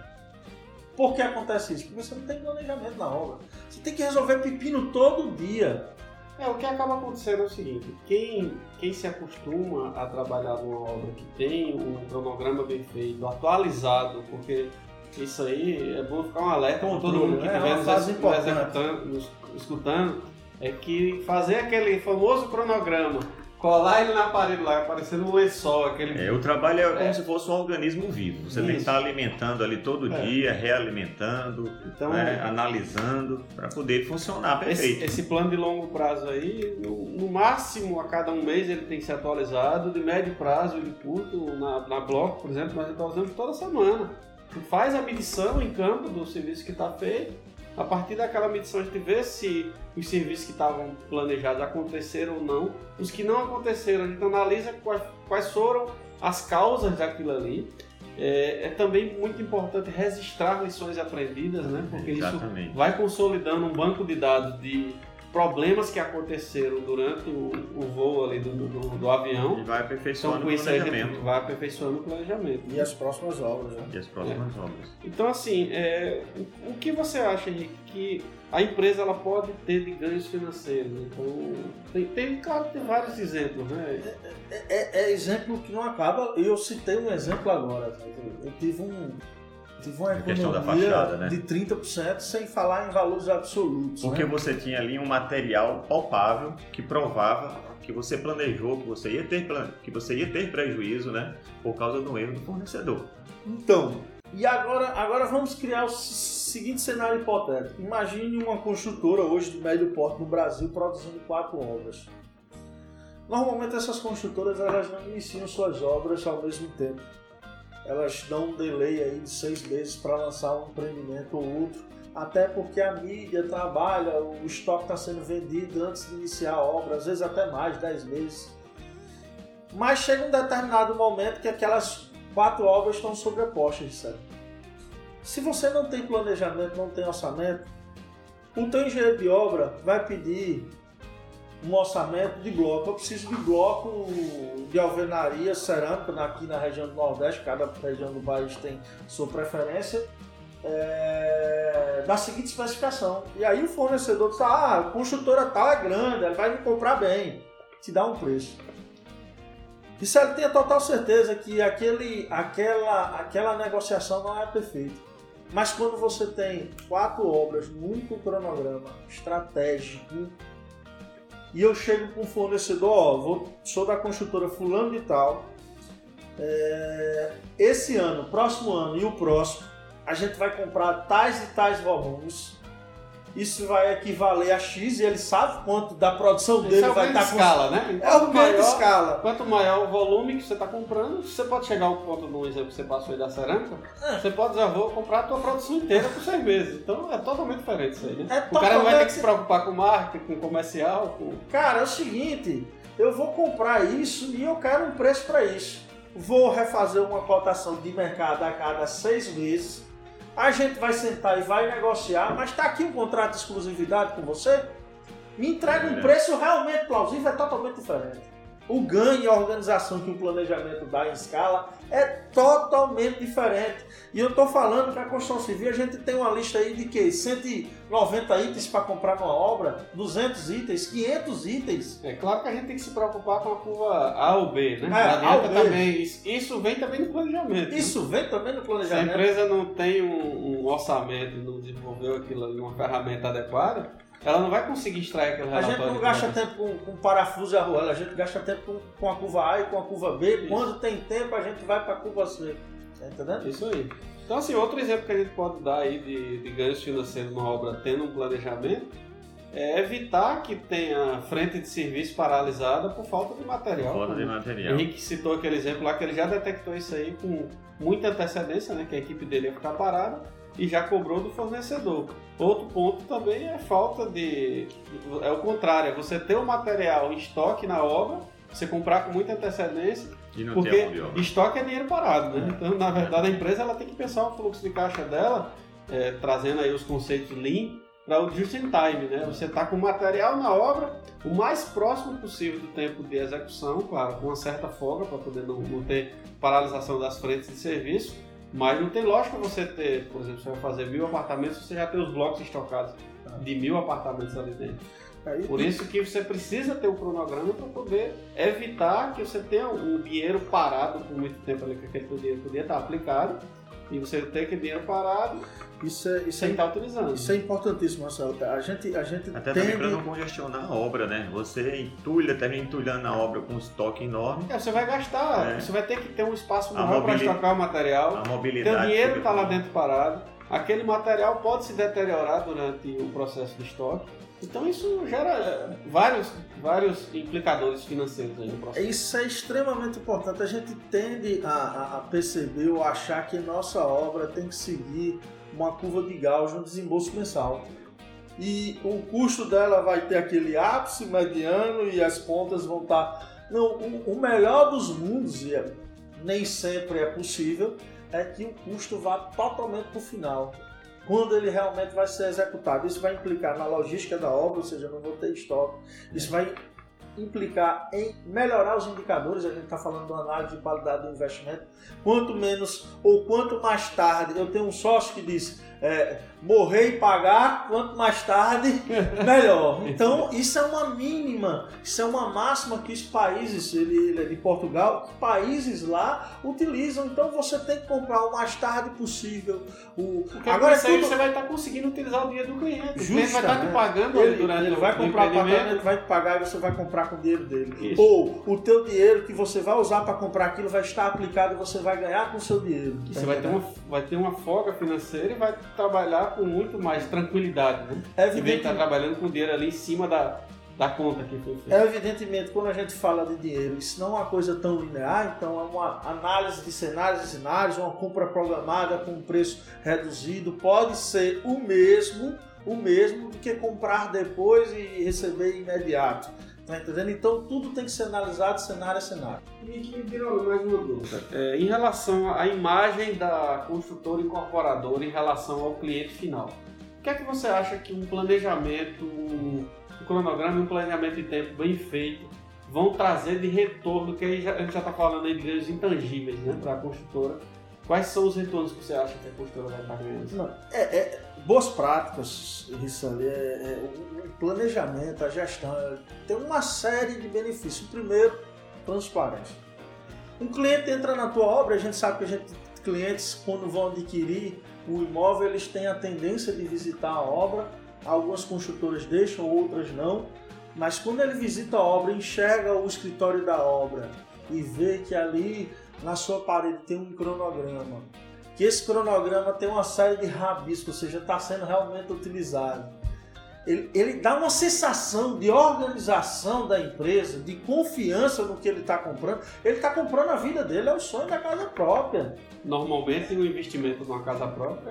Por que acontece isso? Porque você não tem planejamento na obra. Você tem que resolver pepino todo dia. É, o que acaba acontecendo é o seguinte: quem, quem se acostuma a trabalhar numa obra que tem um cronograma bem feito, atualizado, porque isso aí é bom ficar um alerta para todo mundo que estiver é nos, nos escutando, é que fazer aquele famoso cronograma colar ele na parede lá, parecendo um lençol. Aquele... É, o trabalho é como é. se fosse um organismo vivo. Você Isso. tem que estar alimentando ali todo é. dia, realimentando, então, né, analisando, para poder funcionar perfeito. Esse, esse, plano de longo prazo aí, no, no, máximo a cada um mês ele tem que ser atualizado, de médio prazo e curto, na, na bloco, por exemplo, nós atualizamos toda semana faz a medição em campo do serviço que está feito. A partir daquela medição a gente vê se os serviços que estavam planejados aconteceram ou não. Os que não aconteceram, a gente analisa quais, quais foram as causas daquilo ali. É, é, também muito importante registrar lições aprendidas, né? Porque Exatamente. isso vai consolidando um banco de dados de problemas que aconteceram durante o, o voo ali do, do, do, avião. E vai aperfeiçoando então, o planejamento. Vai aperfeiçoando o planejamento. E as próximas obras, né? E as próximas é. obras. Então, assim, é, o que você acha, Henrique, que a empresa ela pode ter de ganhos financeiros? Então, tem, tem claro, tem vários exemplos, né? É, é, é exemplo que não acaba. Eu citei um exemplo agora. Eu tive um tive uma economia fachada, né? de 30% sem falar em valores absolutos. Porque né? você tinha ali um material palpável que provava que você planejou que você ia ter que você ia ter prejuízo, né, por causa do erro do fornecedor. Então, E agora, agora vamos criar o seguinte cenário hipotético. Imagine uma construtora hoje de médio porte no Brasil produzindo quatro obras. Normalmente essas construtoras elas não iniciam suas obras ao mesmo tempo. Elas dão um delay aí de seis meses para lançar um empreendimento ou outro, até porque a mídia trabalha, o estoque está sendo vendido antes de iniciar a obra, às vezes até mais, dez meses. Mas chega um determinado momento que aquelas quatro obras estão sobrepostas, certo? Se você não tem planejamento, não tem orçamento, o teu engenheiro de obra vai pedir um orçamento de bloco. Eu preciso de bloco de alvenaria cerâmica aqui na região do Nordeste, cada região do país tem sua preferência. É, da seguinte especificação. E aí o fornecedor diz: Ah, a construtora tal é grande, ela vai me comprar bem, te dá um preço. E se ele tem a total certeza que aquele, aquela, aquela negociação não é perfeita. Mas quando você tem quatro obras no único cronograma estratégico, e eu chego com o fornecedor, ó, vou, sou da construtora fulano de tal, é, esse ano, próximo ano e o próximo, a gente vai comprar tais e tais volumes, isso vai equivaler a X e ele sabe quanto da produção dele é vai estar com escala, né? É o maior, escala. Quanto maior o volume que você está comprando, você pode chegar ao ponto do exemplo que você passou aí da cerâmica, é. você pode dizer, vou comprar a tua produção inteira por seis meses. Então é totalmente diferente isso aí, né? É o cara não vai ter que se preocupar com marketing, com comercial, com... Cara, é o seguinte, eu vou comprar isso e eu quero um preço para isso. Vou refazer uma cotação de mercado a cada seis meses a gente vai sentar e vai negociar, mas está aqui um contrato de exclusividade com você, me entrega um preço realmente plausível, é totalmente diferente. O ganho e a organização que o planejamento dá em escala é totalmente diferente. E eu estou falando que a construção civil a gente tem uma lista aí de que 190 itens para comprar numa obra, 200 itens, 500 itens. É claro que a gente tem que se preocupar com a curva A ou B, né? É, A ou B. também. Isso vem também no planejamento. Isso né? vem também no planejamento. Se a empresa não tem um, um orçamento, não desenvolveu aquilo ali, uma ferramenta adequada, ela não vai conseguir extrair aquele relatório. A gente não gasta tempo com, com parafuso e arruela, a gente gasta tempo com, com, a curva A e com a curva B. Isso. Quando tem tempo, a gente vai para a curva C. Tá entendendo? Isso aí. Então, assim, outro exemplo que a gente pode dar aí de, de ganhos financeiros numa obra tendo um planejamento é evitar que tenha frente de serviço paralisada por falta de material. Falta de material. Henrique citou aquele exemplo lá que ele já detectou isso aí com muita antecedência, né? Que a equipe dele ia ficar parada e já cobrou do fornecedor. Outro ponto também é falta de. É o contrário, é você ter o material em estoque na obra, você comprar com muita antecedência. Porque estoque é dinheiro parado, né? Então, na verdade, a empresa ela tem que pensar o fluxo de caixa dela, é, trazendo aí os conceitos Lean para o just in time, né? Você está com o material na obra o mais próximo possível do tempo de execução, claro, com uma certa folga para poder não, não ter paralisação das frentes de serviço, mas não tem lógica você ter, por exemplo, você vai fazer mil apartamentos, você já tem os blocos estocados de mil apartamentos ali dentro. Por isso que você precisa ter o um cronograma para poder evitar que você tenha um dinheiro parado por muito tempo ali, que aquele dinheiro podia estar aplicado, e você ter aquele dinheiro parado isso é, isso sem é, estar utilizando. Isso é importantíssimo, Marcelo. A gente, a gente Até tende... também para não congestionar a obra, né? Você entulha, também entulhando a obra com um estoque enorme. É, você vai gastar, é. você vai ter que ter um espaço maior para estocar o material. A mobilidade. Teu dinheiro está lá dentro parado. Aquele material pode se deteriorar durante o processo de estoque. Então isso gera é, vários, vários implicadores financeiros aí no processo. Isso é extremamente importante. A gente tende a, a perceber ou achar que nossa obra tem que seguir uma curva de Gauss, um desembolso mensal. E o custo dela vai ter aquele ápice mediano e as pontas vão estar. Não, o melhor dos mundos, e é, nem sempre é possível, é que o custo vá totalmente para o final quando ele realmente vai ser executado. Isso vai implicar na logística da obra, ou seja, não vou ter estoque. Isso vai implicar em melhorar os indicadores, a gente está falando de análise de qualidade do investimento. Quanto menos ou quanto mais tarde, eu tenho um sócio que disse, é, morrer e pagar, quanto mais tarde, melhor. Então, isso é uma mínima, isso é uma máxima que os países, ele, ele é de Portugal, países lá utilizam. Então, você tem que comprar o mais tarde possível. O... Porque agora é tudo... você vai estar conseguindo utilizar o dinheiro do cliente. Justa, o cliente vai estar te pagando ele, durante ele vai comprar apartamento, vai te pagar e você vai comprar com o dinheiro dele. Isso. Ou o teu dinheiro que você vai usar para comprar aquilo vai estar aplicado e você vai ganhar com o seu dinheiro. Tá você vai ter, uma, vai ter uma folga financeira e vai trabalhar com muito mais tranquilidade, né? É Em vez de estar trabalhando com dinheiro ali em cima da, da conta que foi feita. É evidentemente, quando a gente fala de dinheiro, isso não é uma coisa tão linear, então é uma análise de cenários e cenários, uma compra programada com um preço reduzido, pode ser o mesmo, o mesmo do que comprar depois e receber imediato. Tá entendendo? Então tudo tem que ser analisado cenário a cenário. E me virou mais uma dúvida. É, em relação à imagem da construtora incorporadora em relação ao cliente final. O que é que você acha que um planejamento, um cronograma e um planejamento de tempo bem feito vão trazer de retorno, que a gente já está falando aí de ganhos intangíveis né, para a construtora. Quais são os retornos que você acha que a construtora vai estar ganhando? É, é, boas práticas, ali, é, é, o planejamento, a gestão, tem uma série de benefícios. Primeiro, transparência. Um cliente entra na tua obra, a gente sabe que a gente, clientes, quando vão adquirir o imóvel, eles têm a tendência de visitar a obra. Algumas construtoras deixam, outras não. Mas quando ele visita a obra, enxerga o escritório da obra e vê que ali na sua parede tem um cronograma, que esse cronograma tem uma série de rabiscos, ou seja, está sendo realmente utilizado. Ele, ele, dá uma sensação de organização da empresa, de confiança no que ele está comprando. Ele está comprando a vida dele, é o sonho da casa própria. Normalmente o investimento numa casa própria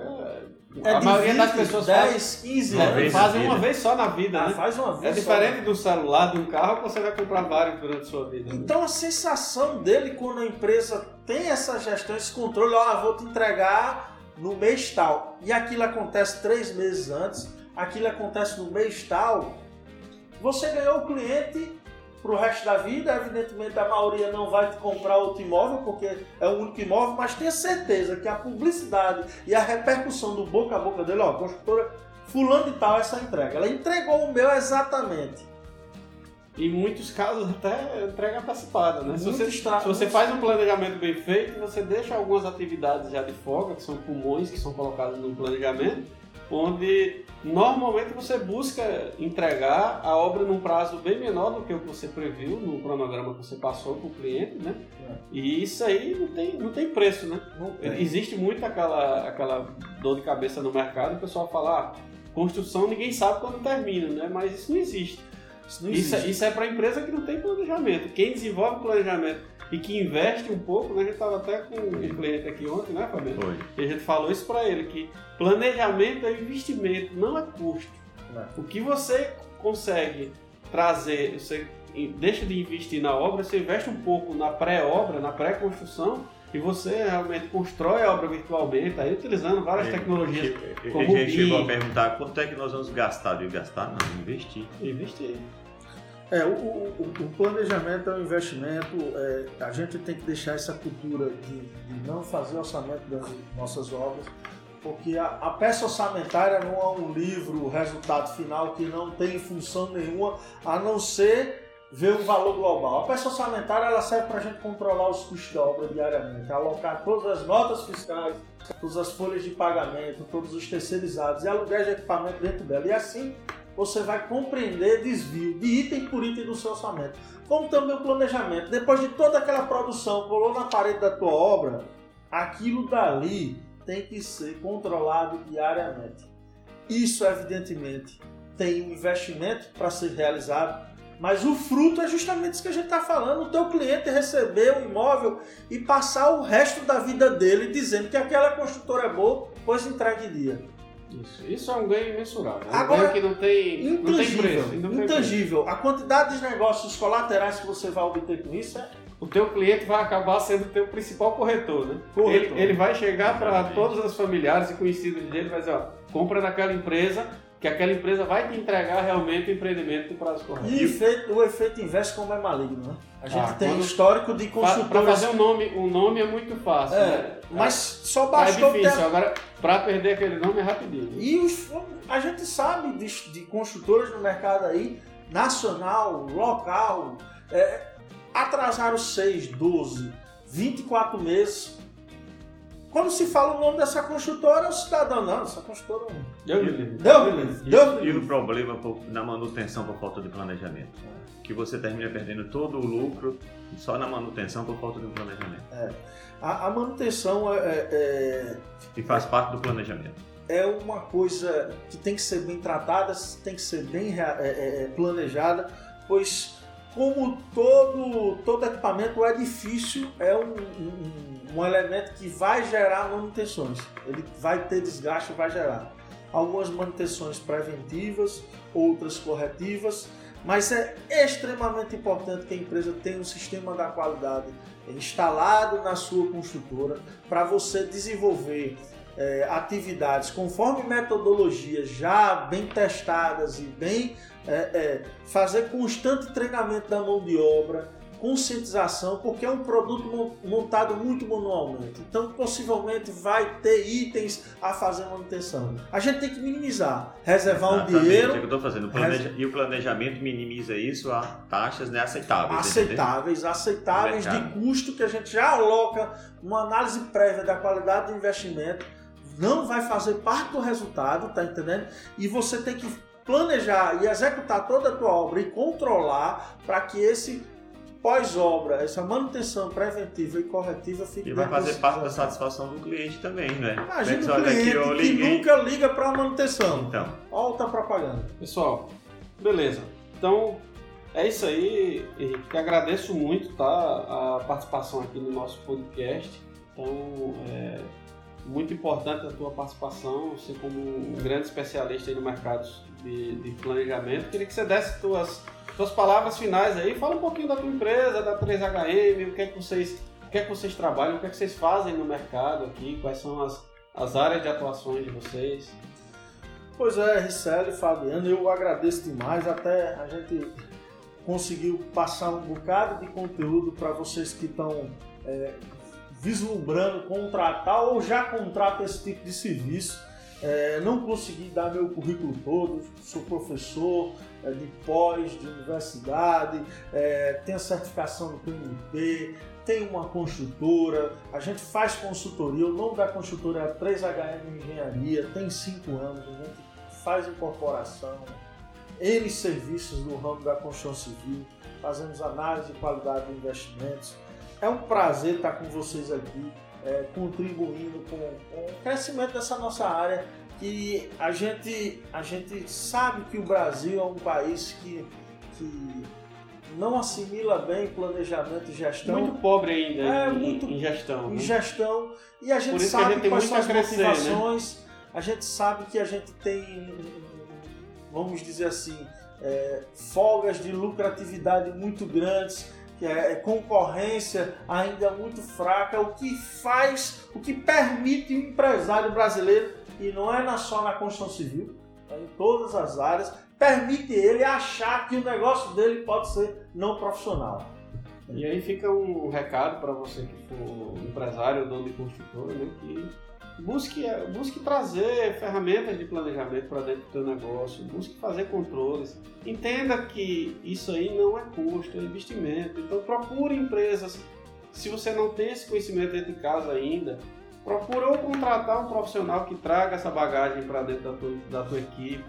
é, é a maioria 20, das pessoas 10, faz, 15 anos. fazem uma vez só na vida, ah, né? Faz uma vez é diferente só. do celular, de um carro, que você vai comprar vários durante a sua vida. Né? Então a sensação dele quando a empresa tem essa gestão, esse controle, ó, vou te entregar no mês tal. E aquilo acontece três meses antes, aquilo acontece no mês tal. Você ganhou o cliente para o resto da vida. Evidentemente, a maioria não vai te comprar outro imóvel, porque é o único imóvel, mas tenha certeza que a publicidade e a repercussão do boca a boca dele, ó, construtora fulano de tal essa entrega. Ela entregou o meu exatamente. Em muitos casos até entrega antecipada, né? Se você, se você faz um planejamento bem feito, você deixa algumas atividades já de folga, que são pulmões que são colocados no planejamento, onde normalmente você busca entregar a obra num prazo bem menor do que o que você previu no cronograma que você passou para o cliente, né? É. E isso aí não tem, não tem preço, né? Tem. Existe muito aquela, aquela dor de cabeça no mercado, o pessoal fala, ah, construção ninguém sabe quando termina, né? Mas isso não existe. Isso, não isso, isso é para empresa que não tem planejamento. Quem desenvolve planejamento e que investe um pouco, né? A gente estava até com um cliente aqui ontem, né, Fabiano? Foi. E a gente falou isso para ele, que planejamento é investimento, não é custo. É. O que você consegue trazer, você deixa de investir na obra, você investe um pouco na pré-obra, na pré-construção, e você realmente constrói a obra virtualmente, aí utilizando várias tecnologias. A gente chegou a perguntar quanto é que nós vamos gastar. De gastar, não, investir. Investir. É, o, o, o, planejamento é um investimento. É, a gente tem que deixar essa cultura de, de, não fazer orçamento das nossas obras, porque a, a, peça orçamentária não é um livro, o resultado final, que não tem função nenhuma, a não ser ver o valor global. A peça orçamentária ela serve para a gente controlar os custos da obra diariamente, alocar todas as notas fiscais, todas as folhas de pagamento, todos os terceirizados e aluguéis de equipamento dentro dela. E assim você vai compreender desvio de item por item do seu orçamento. Como também o planejamento. Depois de toda aquela produção, colou na parede da tua obra, aquilo dali tem que ser controlado diariamente. Isso, evidentemente, tem um investimento para ser realizado, mas o fruto é justamente isso que a gente está falando. O teu cliente receber o imóvel e passar o resto da vida dele dizendo que aquela construtora é boa, pois entregue dia. Isso, isso é um ganho imensurável. É um Agora, ganho que não tem, não tem preço. Não tem intangível. Preço. A quantidade de negócios colaterais que você vai obter com isso é o teu cliente vai acabar sendo o teu principal corretor, né? Corretor. Ele, ele vai chegar para todos os familiares e conhecidos dele e vai dizer, ó, compra naquela empresa que que aquela empresa vai te entregar realmente o empreendimento no prazo correto. E o efeito, o efeito inverso como é maligno, né? A gente Ah, tem quando- histórico de Para consultores... fazer um nome, um nome é muito fácil, É, né? mas só é bastou ter difícil, agora para perder aquele nome é rapidinho. E os- a gente sabe de, de construtores no mercado aí, nacional, local, é, atrasaram 6, 12, 24 meses. Quando se fala o nome dessa construtora, o cidadão, não, essa construtora não. Deus me livre. Deu, me livre, deu, E o problema por- na manutenção por falta de planejamento. Que você termina perdendo todo o lucro só na manutenção por falta de um planejamento. A, a manutenção é- é- E faz parte do planejamento. é, é uma coisa que tem que ser bem tratada, tem que ser bem é, é, é, planejada, pois como todo, todo equipamento, o edifício é um, um- um elemento que vai gerar manutenções. Ele vai ter desgaste, vai gerar. Algumas manutenções preventivas, outras corretivas, mas é extremamente importante que a empresa tenha um sistema da qualidade instalado na sua construtora para você desenvolver é, atividades conforme metodologias já bem testadas e bem é, é, fazer constante treinamento da mão de obra, conscientização, porque é um produto mon- montado muito manualmente. Então, possivelmente vai ter itens a fazer manutenção. A gente tem que minimizar, reservar um Exatamente, dinheiro É o que eu fazendo. O planeja- E o planejamento minimiza isso a taxas né, aceitáveis. aceitáveis, aceitáveis de custo que a gente já aloca uma análise prévia da qualidade do investimento, não vai fazer parte do resultado, tá entendendo? E você tem que planejar e executar toda a tua obra e controlar para que esse pós-obra, essa manutenção preventiva e corretiva fique E vai fazer parte da satisfação do cliente também, né? Imagina o olha aqui, cliente eu que nunca liga para manutenção. Então, Olha a propaganda. Pessoal, beleza. Então, é isso aí. Henrique. Que agradeço muito tá, a participação aqui no nosso podcast. Então, é muito importante a tua participação, você como um grande especialista aí no mercado de, de planejamento. Queria que você desse tuas, tuas palavras finais aí. Fala um pouquinho da tua empresa, da 3HM, o que é que vocês, o que é que vocês trabalham, o que é que vocês fazem no mercado aqui, quais são as, as áreas de atuações de vocês. Pois é, Richelle, Fabiano, eu agradeço demais. Até a gente conseguiu passar um bocado de conteúdo para vocês que estão é, vislumbrando contratar ou já contratam esse tipo de serviço. É, não consegui dar meu currículo todo, sou professor é, de pós, de universidade, é, tenho certificação no PMP, tenho uma construtora, a gente faz consultoria, o nome da construtora é 3HM Engenharia, tem 5 anos, a gente faz incorporação, N serviços no ramo da construção civil, fazemos análise de qualidade de investimentos. É um prazer estar com vocês aqui, é, contribuindo com, com o crescimento dessa nossa área, que a gente, a gente sabe que o Brasil é um país que, que não assimila bem planejamento e gestão Muito pobre ainda É, em, muito- em gestão. em né? gestão e a gente isso que a sabe gente tem quais são as né? motivações, a gente sabe que a gente tem, vamos dizer assim, é, folgas de lucratividade muito grandes, que é, é concorrência ainda muito fraca, o que faz, o que permite o empresário brasileiro, e não é só na construção civil, é em todas as áreas, permite ele achar que o negócio dele pode ser não profissional. E aí fica um recado para você que for empresário ou dono de construtora, né, que busque, busque trazer ferramentas de planejamento para dentro do teu negócio, busque fazer controles. Entenda que isso aí não é custo, é investimento. Então procure empresas. Se você não tem esse conhecimento dentro de casa ainda, procura ou contratar um profissional que traga essa bagagem para dentro da tua, da tua equipe,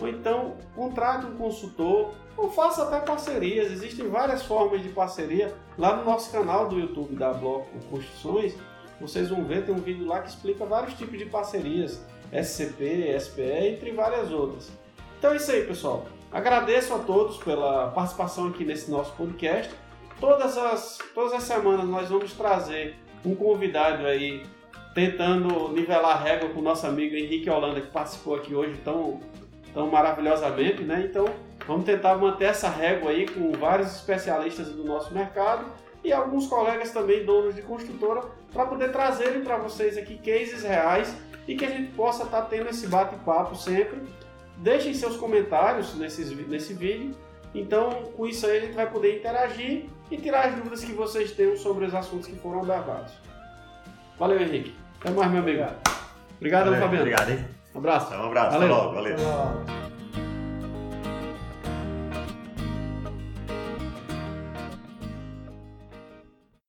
ou então contrate um consultor, ou faça até parcerias. Existem várias formas de parceria. Lá no nosso canal do YouTube da Bloco Construções, vocês vão ver, tem um vídeo lá que explica vários tipos de parcerias, SCP, SPE, entre várias outras. Então é isso aí, pessoal. Agradeço a todos pela participação aqui nesse nosso podcast. Todas as, todas as semanas nós vamos trazer um convidado aí tentando nivelar a régua com o nosso amigo Henrique Holanda, que participou aqui hoje tão, tão maravilhosamente, né? Então, vamos tentar manter essa régua aí com vários especialistas do nosso mercado e alguns colegas também donos de construtora para poder trazerem para vocês aqui cases reais e que a gente possa estar tendo esse bate-papo sempre deixem seus comentários nesses, nesse vídeo. Então, com isso aí, a gente vai poder interagir e tirar as dúvidas que vocês tenham sobre os assuntos que foram abordados. Valeu, Henrique. Até mais, meu amigo. Obrigado, Valeu, Fabiano. Obrigado, hein? Um abraço. Um abraço. Valeu. Até logo. Valeu. Então,